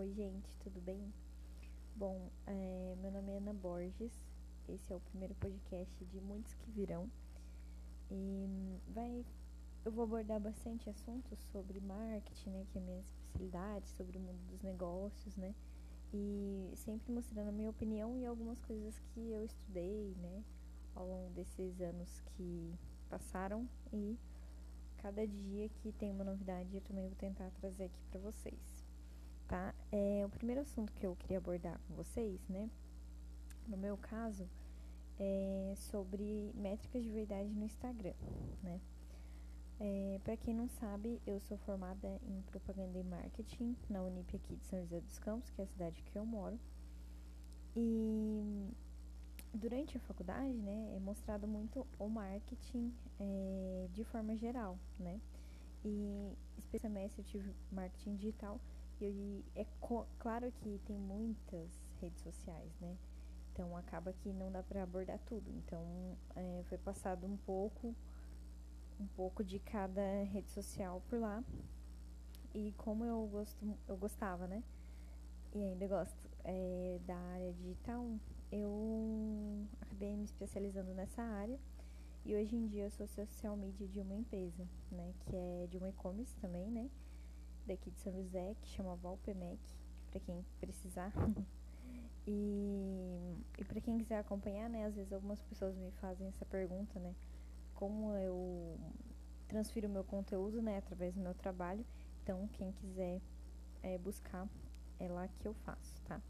Oi, gente, tudo bem? Bom, é, meu nome é Ana Borges. Esse é o primeiro podcast de muitos que virão. E vai, eu vou abordar bastante assuntos sobre marketing, né, que é a minha especialidade, sobre o mundo dos negócios, né? E sempre mostrando a minha opinião e algumas coisas que eu estudei, né, ao longo desses anos que passaram e cada dia que tem uma novidade eu também vou tentar trazer aqui para vocês, tá? É, o primeiro assunto que eu queria abordar com vocês, né, no meu caso, é sobre métricas de verdade no Instagram, né? É, para quem não sabe, eu sou formada em propaganda e marketing na Unip aqui de São José dos Campos, que é a cidade que eu moro. E durante a faculdade, né, é mostrado muito o marketing é, de forma geral, né? E especialmente eu tive marketing digital e é claro que tem muitas redes sociais, né? Então acaba que não dá para abordar tudo. Então é, foi passado um pouco, um pouco de cada rede social por lá. E como eu gosto, eu gostava, né? E ainda gosto é, da área digital, eu acabei me especializando nessa área e hoje em dia eu sou social media de uma empresa, né, que é de um e-commerce também, né, daqui de São José, que chama Valpemec, para quem precisar. e e para quem quiser acompanhar, né, às vezes algumas pessoas me fazem essa pergunta, né, como eu transfiro meu conteúdo, né, através do meu trabalho. Então, quem quiser é, buscar, é lá que eu faço, tá?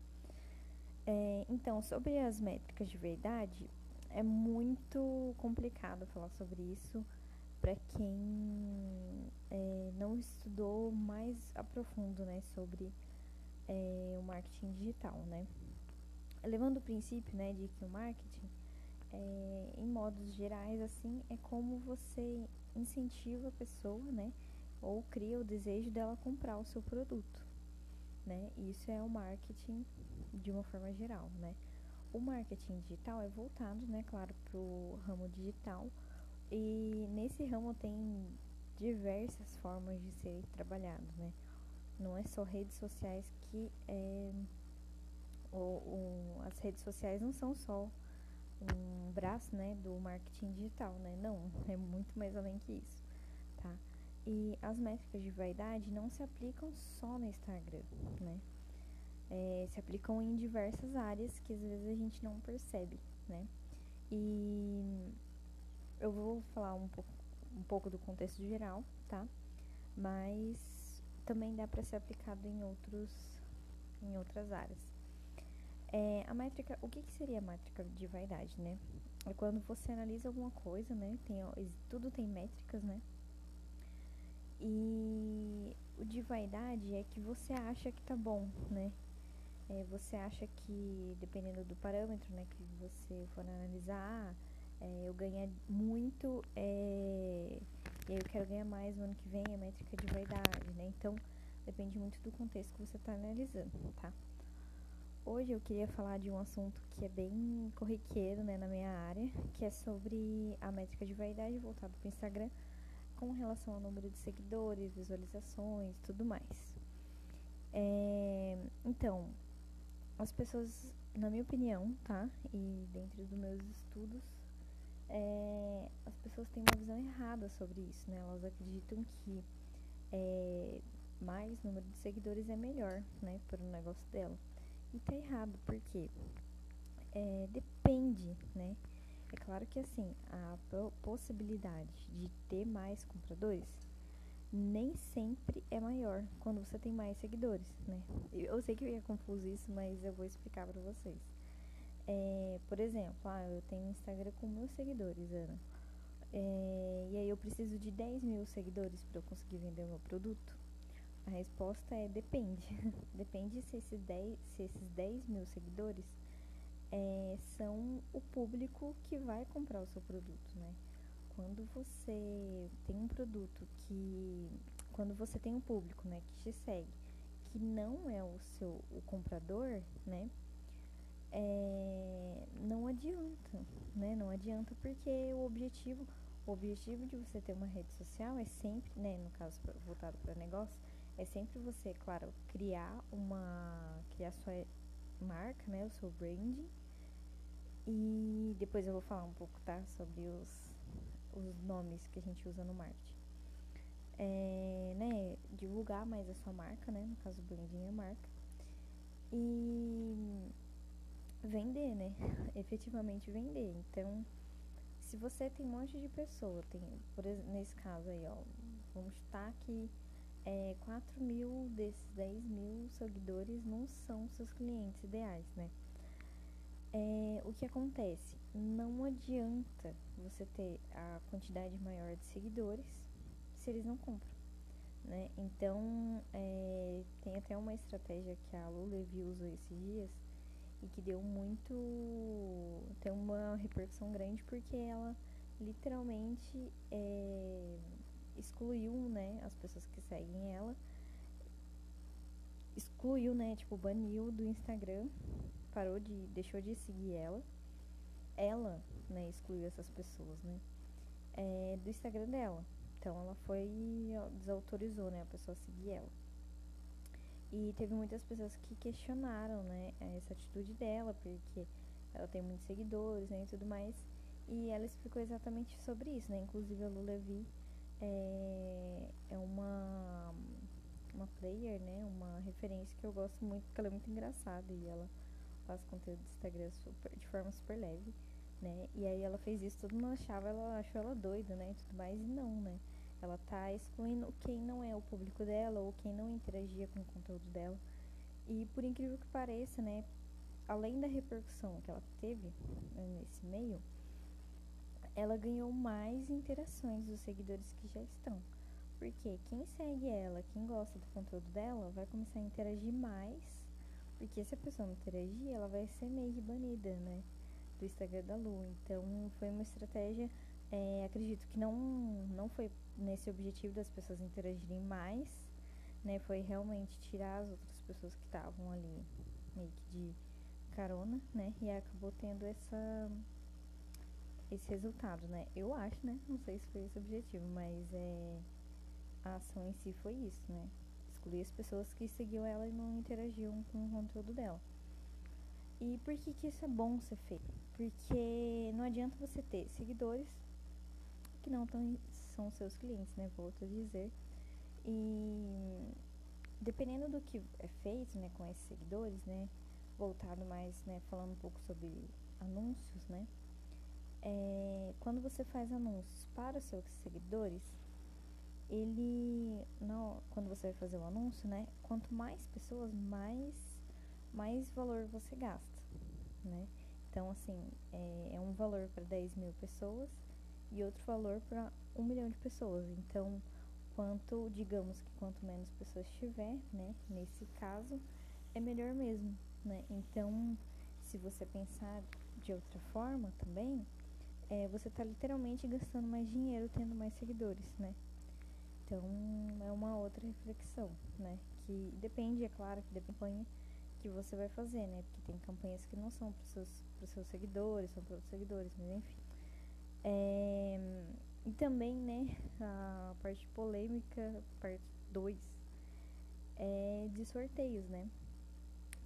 É, então, sobre as métricas de verdade, é muito complicado falar sobre isso para quem é, não estudou mais a profundo, né, sobre é, o marketing digital, né. Levando o princípio, né, de que o marketing, é, em modos gerais, assim, é como você incentiva a pessoa, né, ou cria o desejo dela comprar o seu produto, né. Isso é o marketing de uma forma geral, né? O marketing digital é voltado, né, claro, para o ramo digital e nesse ramo tem diversas formas de ser trabalhado, né? Não é só redes sociais que é, as redes sociais não são só um braço, né, do marketing digital, né? Não, é muito mais além que isso, tá? E as métricas de vaidade não se aplicam só no Instagram, né? é, se aplicam em diversas áreas que às vezes a gente não percebe, né? E eu vou falar um pouco, um pouco do contexto geral, tá? Mas também dá para ser aplicado em outros em outras áreas. É, a métrica, o que, que seria a métrica de vaidade, né? É quando você analisa alguma coisa, né? Tem, tudo tem métricas, né? E o de vaidade é que você acha que tá bom, né? é, você acha que, dependendo do parâmetro né, que você for analisar, é, eu ganhar muito é, e eu quero ganhar mais no ano que vem, a métrica de vaidade, né? Então, depende muito do contexto que você está analisando, tá? Hoje eu queria falar de um assunto que é bem corriqueiro né, na minha área, que é sobre a métrica de vaidade voltada para o Instagram com relação ao número de seguidores, visualizações tudo mais. É, então, as pessoas, na minha opinião, tá? E dentro dos meus estudos, é, as pessoas têm uma visão errada sobre isso, né? Elas acreditam que é, mais número de seguidores é melhor, né? Para o negócio dela. E tá errado, porque é, depende, né? É claro que assim, a possibilidade de ter mais compradores nem sempre é maior quando você tem mais seguidores, né? Eu sei que é confuso isso, mas eu vou explicar para vocês. É, por exemplo, ah, eu tenho um Instagram com mil seguidores, Ana. É, e aí eu preciso de 10 mil seguidores para eu conseguir vender o meu produto? A resposta é depende. depende se esses 10, se esses 10 mil seguidores é, são o público que vai comprar o seu produto, né? quando você tem um produto que quando você tem um público, né, que te segue, que não é o seu o comprador, né, é, não adianta, né, não adianta porque o objetivo o objetivo de você ter uma rede social é sempre, né, no caso voltado para negócio, é sempre você, claro, criar uma. criar sua marca, né? O seu brand. E depois eu vou falar um pouco, tá? Sobre os, os nomes que a gente usa no marketing. É, né, divulgar mais a sua marca, né? No caso, branding é marca. E vender, né? Efetivamente vender. Então, se você tem um monte de pessoa, tem, por nesse caso aí, ó, vamos chutar que é, 4 mil desses 10 mil seguidores não são seus clientes ideais, né? É, o que acontece? Não adianta você ter a quantidade maior de seguidores se eles não compram, né? Então, é, tem até uma estratégia que a Lulevi usou esses dias e que deu muito... tem uma repercussão grande porque ela literalmente é, excluiu, né, as pessoas que seguem ela, excluiu, né, tipo, baniu do Instagram, parou de, deixou de seguir ela, ela, né, excluiu essas pessoas, né, é, do Instagram dela. Então ela foi, desautorizou, né, a pessoa seguir ela. E teve muitas pessoas que questionaram, né, essa atitude dela, porque ela tem muitos seguidores, né, e tudo mais. E ela explicou exatamente sobre isso, né, inclusive a Lu Levi é, é uma uma player, né? Uma referência que eu gosto muito, porque ela é muito engraçada e ela faz conteúdo do Instagram super, de forma super leve, né? E aí ela fez isso, todo mundo achava, ela achou ela doida, né? E tudo mais, e não, né? Ela tá excluindo quem não é o público dela ou quem não interagia com o conteúdo dela. E por incrível que pareça, né? Além da repercussão que ela teve né, nesse meio, ela ganhou mais interações dos seguidores que já estão. Porque quem segue ela, quem gosta do conteúdo dela, vai começar a interagir mais. Porque se a pessoa não interagir, ela vai ser meio que banida, né? Do Instagram da Lu. Então foi uma estratégia, é, acredito que não, não foi nesse objetivo das pessoas interagirem mais, né? Foi realmente tirar as outras pessoas que estavam ali meio que de carona, né? E acabou tendo essa esse resultado, né? Eu acho, né? Não sei se foi esse o objetivo, mas é, a ação em si foi isso, né? Excluir as pessoas que seguiam ela e não interagiam com o conteúdo dela. E por que, que isso é bom ser feito? Porque não adianta você ter seguidores que não tão, são seus clientes, né? Volto a dizer. E dependendo do que é feito, né, com esses seguidores, né? Voltado mais, né, falando um pouco sobre anúncios, né? é, quando você faz anúncios para os seus seguidores, ele não, quando você vai fazer o anúncio, né? Quanto mais pessoas, mais mais valor você gasta, né? Então, assim, é, é um valor para 10 mil pessoas e outro valor para um milhão de pessoas. Então, quanto, digamos que quanto menos pessoas tiver, né? Nesse caso, é melhor mesmo, né? Então, se você pensar de outra forma também, é, você está literalmente gastando mais dinheiro tendo mais seguidores, né? Então é uma outra reflexão, né? Que depende, é claro, que da campanha que você vai fazer, né? Porque tem campanhas que não são para os seus, seus seguidores, são para outros seguidores, mas enfim. É, e também, né, a parte polêmica, parte 2, é de sorteios, né?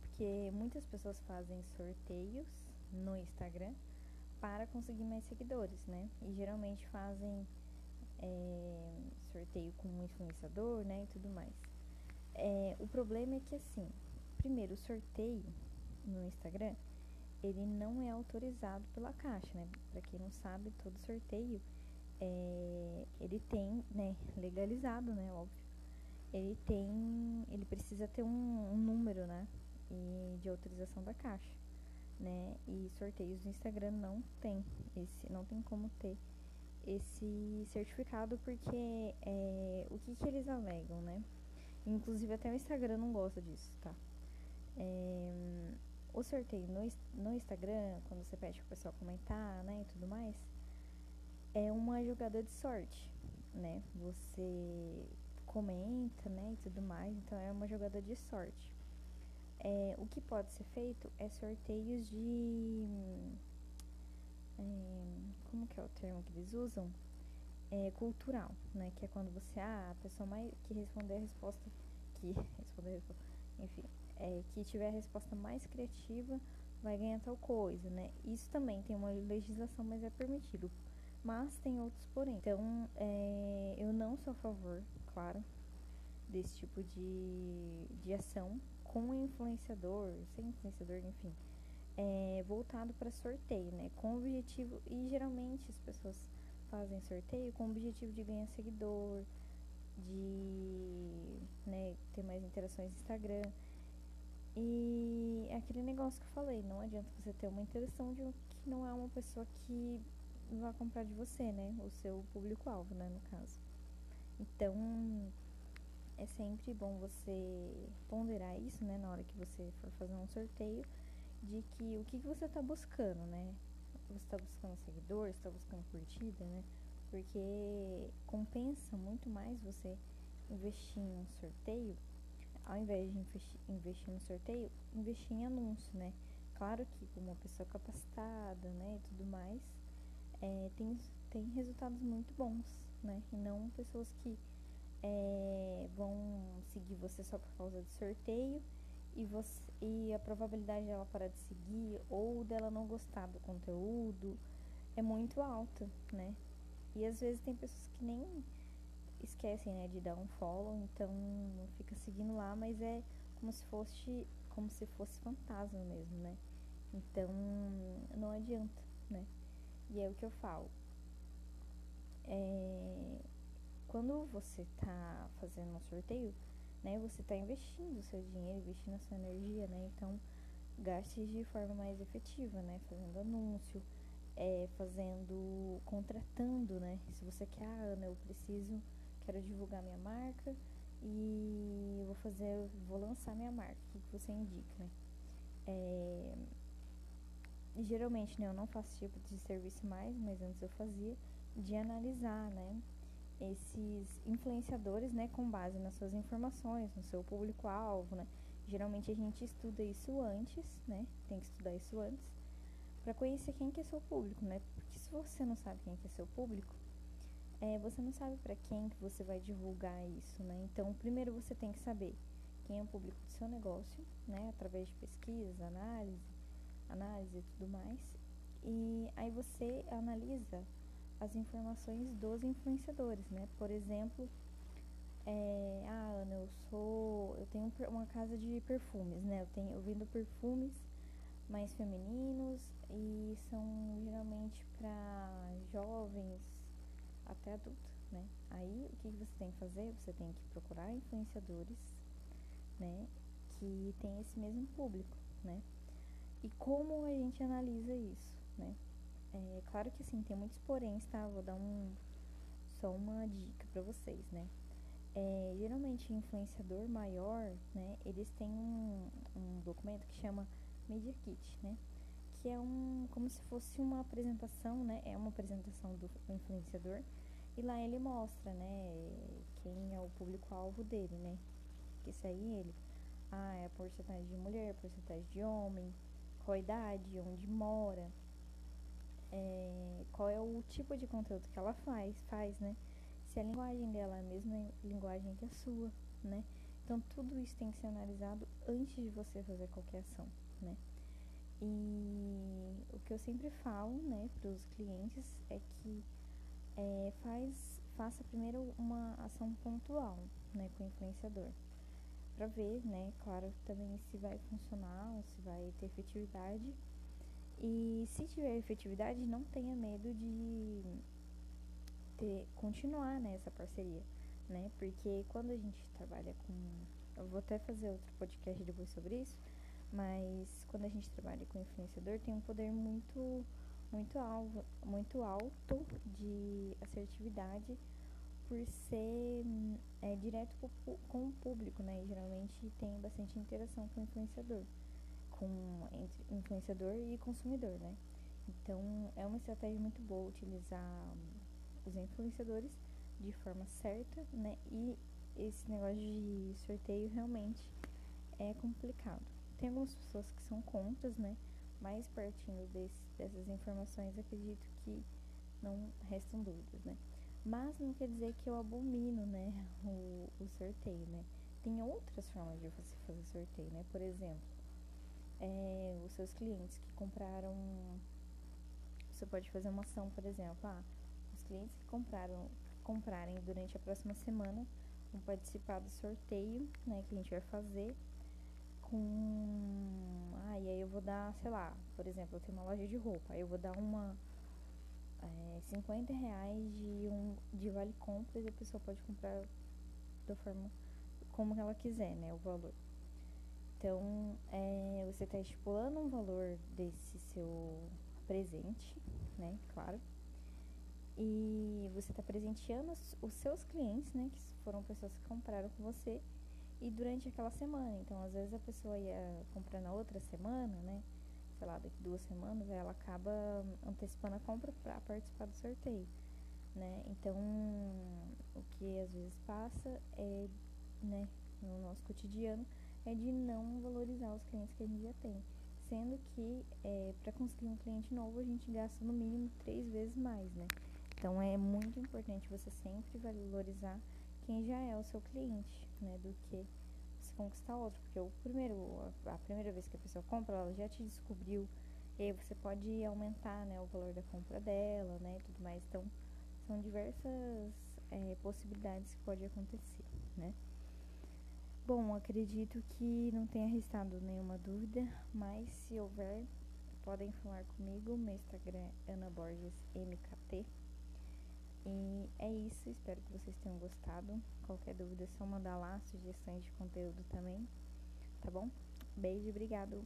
Porque muitas pessoas fazem sorteios no Instagram para conseguir mais seguidores, né? E geralmente fazem é, sorteio com um influenciador, né? E tudo mais. É, o problema é que, assim, primeiro, o sorteio no Instagram, ele não é autorizado pela Caixa, né? Pra quem não sabe, todo sorteio, é, ele tem, né? Legalizado, né? Óbvio. Ele tem, ele precisa ter um, um número, né? E de autorização da Caixa né? E sorteios no Instagram não tem esse, não tem como ter esse certificado porque é, o que, que eles alegam, né? Inclusive até o Instagram não gosta disso, tá? É, o sorteio no, no Instagram, quando você pede pro pessoal comentar, né, e tudo mais, é uma jogada de sorte, né? Você comenta, né, e tudo mais, então é uma jogada de sorte. É, o que pode ser feito é sorteios de. É, como que é o termo que eles usam? É, cultural, né? Que é quando você. Ah, a pessoa mais que responder a resposta que responder, enfim, é, que tiver a resposta mais criativa vai ganhar tal coisa, né? Isso também tem uma legislação, mas é permitido. Mas tem outros porém. Então, é, eu não sou a favor, claro, desse tipo de, de ação com influenciador, sem influenciador, enfim, é, voltado para sorteio, né? Com o objetivo, e geralmente as pessoas fazem sorteio com o objetivo de ganhar seguidor, de né, ter mais interações no Instagram. E é aquele negócio que eu falei, não adianta você ter uma interação de um que não é uma pessoa que vai comprar de você, né? O seu público-alvo, né, no caso. Então, é sempre bom você ponderar isso, né, na hora que você for fazer um sorteio, de que o que, que você está buscando, né? Você está buscando seguidor, está buscando curtida, né? Porque compensa muito mais você investir em um sorteio, ao invés de investir no sorteio, investir em anúncio, né? Claro que com uma pessoa capacitada, né, e tudo mais, é, tem, tem resultados muito bons, né? E não pessoas que é, vão seguir você só por causa do sorteio e, você, e a probabilidade dela parar de seguir ou dela não gostar do conteúdo é muito alta, né? E às vezes tem pessoas que nem esquecem, né, de dar um follow, então fica seguindo lá, mas é como se fosse como se fosse fantasma mesmo, né? Então não adianta, né? E é o que eu falo. É, quando você está fazendo um sorteio, né, você está investindo o seu dinheiro, investindo a sua energia, né? Então, gaste de forma mais efetiva, né? Fazendo anúncio, é, fazendo, contratando, né? Se você quer, ah, Ana, eu preciso, quero divulgar minha marca e vou fazer, vou lançar minha marca, o que, você indica, né? É, geralmente, né, eu não faço tipo de serviço mais, mas antes eu fazia, de analisar, né? esses influenciadores, né, com base nas suas informações, no seu público-alvo, né? Geralmente a gente estuda isso antes, né? Tem que estudar isso antes para conhecer quem que é seu público, né? Porque se você não sabe quem que é seu público, é, você não sabe para quem que você vai divulgar isso, né? Então, primeiro você tem que saber quem é o público do seu negócio, né? Através de pesquisa, análise, análise e tudo mais. E aí você analisa as informações dos influenciadores, né? Por exemplo, é, ah, Ana, eu sou, eu tenho uma casa de perfumes, né? Eu tenho, eu vendo perfumes mais femininos e são geralmente para jovens até adultos, né? Aí o que você tem que fazer? Você tem que procurar influenciadores, né? Que tem esse mesmo público, né? E como a gente analisa isso, né? É claro que assim, tem muitos poréns, tá? Vou dar um só uma dica para vocês, né? É, geralmente influenciador maior, né? Eles têm um, um documento que chama Media Kit, né? Que é um como se fosse uma apresentação, né? É uma apresentação do influenciador e lá ele mostra, né? Quem é o público-alvo dele, né? Que isso aí ele, ah, é a porcentagem de mulher, porcentagem de homem, qual idade, onde mora, é, qual é o tipo de conteúdo que ela faz, faz, né? Se a linguagem dela é a mesma linguagem que a sua, né? Então tudo isso tem que ser analisado antes de você fazer qualquer ação, né? E o que eu sempre falo, né, para os clientes é que é, faz, faça primeiro uma ação pontual, né, com o influenciador, para ver, né, claro, também se vai funcionar, se vai ter efetividade e se tiver efetividade, não tenha medo de ter, continuar nessa né, parceria, né? Porque quando a gente trabalha com. Eu vou até fazer outro podcast depois sobre isso, mas quando a gente trabalha com influenciador, tem um poder muito, muito, alvo, muito alto de assertividade por ser é, direto com, o público, né? E geralmente tem bastante interação com o influenciador com entre influenciador e consumidor, né? Então é uma estratégia muito boa utilizar os influenciadores de forma certa, né? E esse negócio de sorteio realmente é complicado. Tem algumas pessoas que são contras, né? Mas partindo desse, dessas informações, acredito que não restam dúvidas, né? Mas não quer dizer que eu abomino, né, o, o sorteio, né? tem outras formas de você fazer sorteio, né? Por exemplo, é, os seus clientes que compraram. Você pode fazer uma ação, por exemplo, ah, os clientes que compraram, comprarem durante a próxima semana vão participar do sorteio, né, que a gente vai fazer com. Ah, e aí eu vou dar, sei lá, por exemplo, eu tenho uma loja de roupa, aí eu vou dar uma. É, 50 reais de, um, de vale compras e a pessoa pode comprar da forma como ela quiser, né? O valor. Então, é, você está estipulando um valor desse seu presente, né? Claro. E você está presenteando os seus clientes, né? Que foram pessoas que compraram com você. E durante aquela semana. Então, às vezes a pessoa ia comprar na outra semana, né? Sei lá, daqui duas semanas, ela acaba antecipando a compra para participar do sorteio, né? Então, o que às vezes passa é, né? No nosso cotidiano é de não valorizar os clientes que a gente já tem. Sendo que é, para conseguir um cliente novo a gente gasta no mínimo três vezes mais, né? Então é muito importante você sempre valorizar quem já é o seu cliente, né? Do que conquistar outro. Porque o primeiro, a primeira vez que a pessoa compra, ela já te descobriu. E aí você pode aumentar né, o valor da compra dela, né? E tudo mais. Então, são diversas é, possibilidades que pode acontecer, né? Bom, acredito que não tenha restado nenhuma dúvida, mas se houver, podem falar comigo. Meu Instagram é Ana Borges MKT. E é isso, espero que vocês tenham gostado. Qualquer dúvida é só mandar lá, sugestões de conteúdo também, tá bom? Beijo, obrigado.